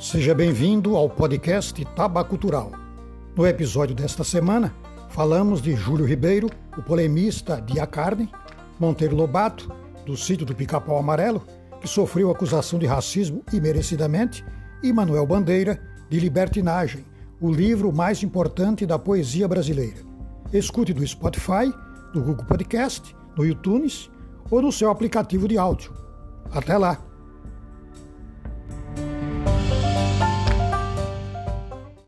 Seja bem-vindo ao podcast Tabacultural. No episódio desta semana, falamos de Júlio Ribeiro, o polemista de A Carne, Monteiro Lobato, do sítio do Pica-Pau Amarelo, que sofreu acusação de racismo imerecidamente, e Manuel Bandeira, de Libertinagem, o livro mais importante da poesia brasileira. Escute do Spotify, do Google Podcast, no iTunes ou no seu aplicativo de áudio. Até lá!